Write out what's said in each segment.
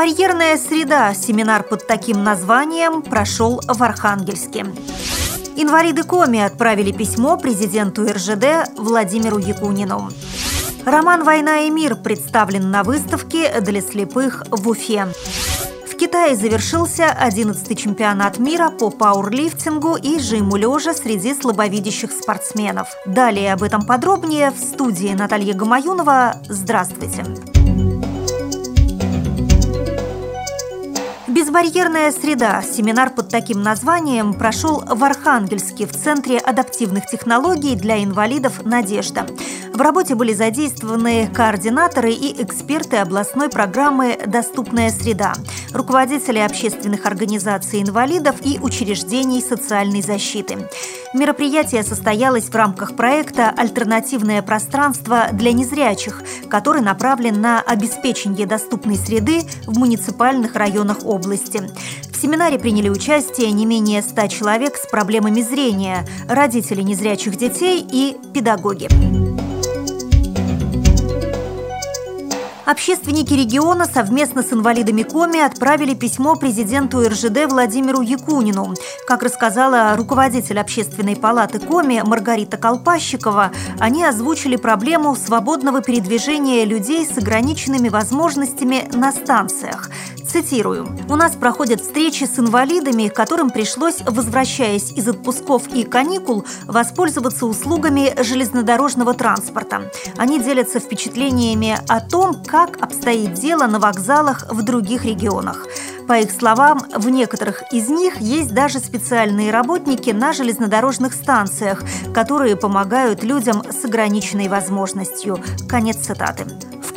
Безбарьерная среда. Семинар под таким названием прошел в Архангельске. Инвалиды Коми отправили письмо президенту РЖД Владимиру Якунину. Роман «Война и мир» представлен на выставке для слепых в Уфе. В Китае завершился 11-й чемпионат мира по пауэрлифтингу и жиму лежа среди слабовидящих спортсменов. Далее об этом подробнее в студии Наталья Гамаюнова. Здравствуйте! Безбарьерная среда. Семинар под таким названием прошел в Архангельске в Центре адаптивных технологий для инвалидов «Надежда». В работе были задействованы координаторы и эксперты областной программы «Доступная среда», руководители общественных организаций инвалидов и учреждений социальной защиты. Мероприятие состоялось в рамках проекта «Альтернативное пространство для незрячих», который направлен на обеспечение доступной среды в муниципальных районах области. В семинаре приняли участие не менее 100 человек с проблемами зрения, родители незрячих детей и педагоги. Общественники региона совместно с инвалидами Коми отправили письмо президенту РЖД Владимиру Якунину. Как рассказала руководитель общественной палаты Коми Маргарита Колпащикова, они озвучили проблему свободного передвижения людей с ограниченными возможностями на станциях. Цитирую. «У нас проходят встречи с инвалидами, которым пришлось, возвращаясь из отпусков и каникул, воспользоваться услугами железнодорожного транспорта. Они делятся впечатлениями о том, как обстоит дело на вокзалах в других регионах. По их словам, в некоторых из них есть даже специальные работники на железнодорожных станциях, которые помогают людям с ограниченной возможностью. Конец цитаты.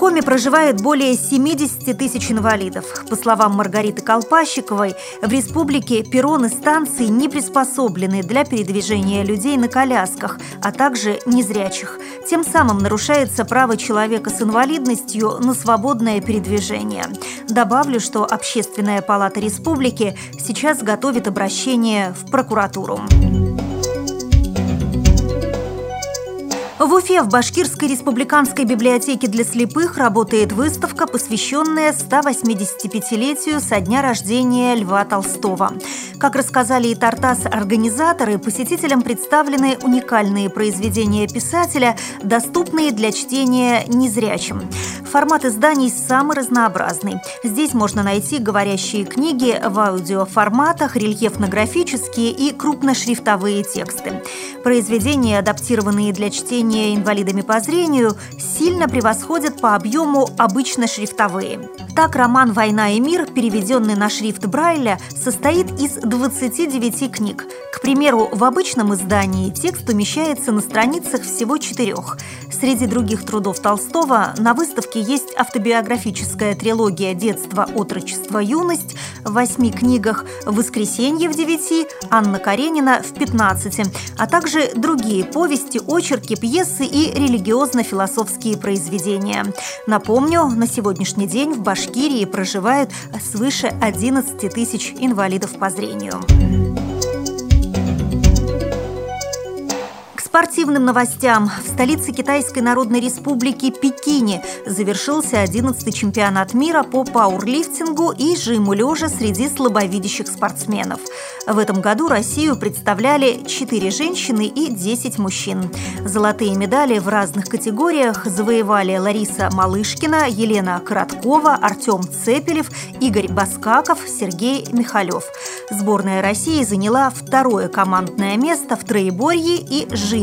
В Коме проживает более 70 тысяч инвалидов. По словам Маргариты Колпащиковой, в республике перроны станций не приспособлены для передвижения людей на колясках, а также незрячих. Тем самым нарушается право человека с инвалидностью на свободное передвижение. Добавлю, что Общественная палата республики сейчас готовит обращение в прокуратуру. В Уфе в Башкирской республиканской библиотеке для слепых работает выставка, посвященная 185-летию со дня рождения Льва Толстого. Как рассказали и Тартас-организаторы, посетителям представлены уникальные произведения писателя, доступные для чтения незрячим. Формат изданий самый разнообразный. Здесь можно найти говорящие книги в аудиоформатах, рельефно-графические и крупношрифтовые тексты. Произведения, адаптированные для чтения инвалидами по зрению сильно превосходят по объему обычно шрифтовые. Так, роман «Война и мир», переведенный на шрифт Брайля, состоит из 29 книг. К примеру, в обычном издании текст умещается на страницах всего четырех. Среди других трудов Толстого на выставке есть автобиографическая трилогия «Детство, отрочество, юность» в восьми книгах, «Воскресенье в девяти», Анна Каренина в пятнадцати, а также другие повести, очерки, пьесы и религиозно-философские произведения. Напомню, на сегодняшний день в Башкирии проживают свыше 11 тысяч инвалидов по зрению. Спортивным новостям. В столице Китайской Народной Республики Пекине завершился 11-й чемпионат мира по пауэрлифтингу и жиму лежа среди слабовидящих спортсменов. В этом году Россию представляли 4 женщины и 10 мужчин. Золотые медали в разных категориях завоевали Лариса Малышкина, Елена Короткова, Артем Цепелев, Игорь Баскаков, Сергей Михалев. Сборная России заняла второе командное место в троеборье и жиме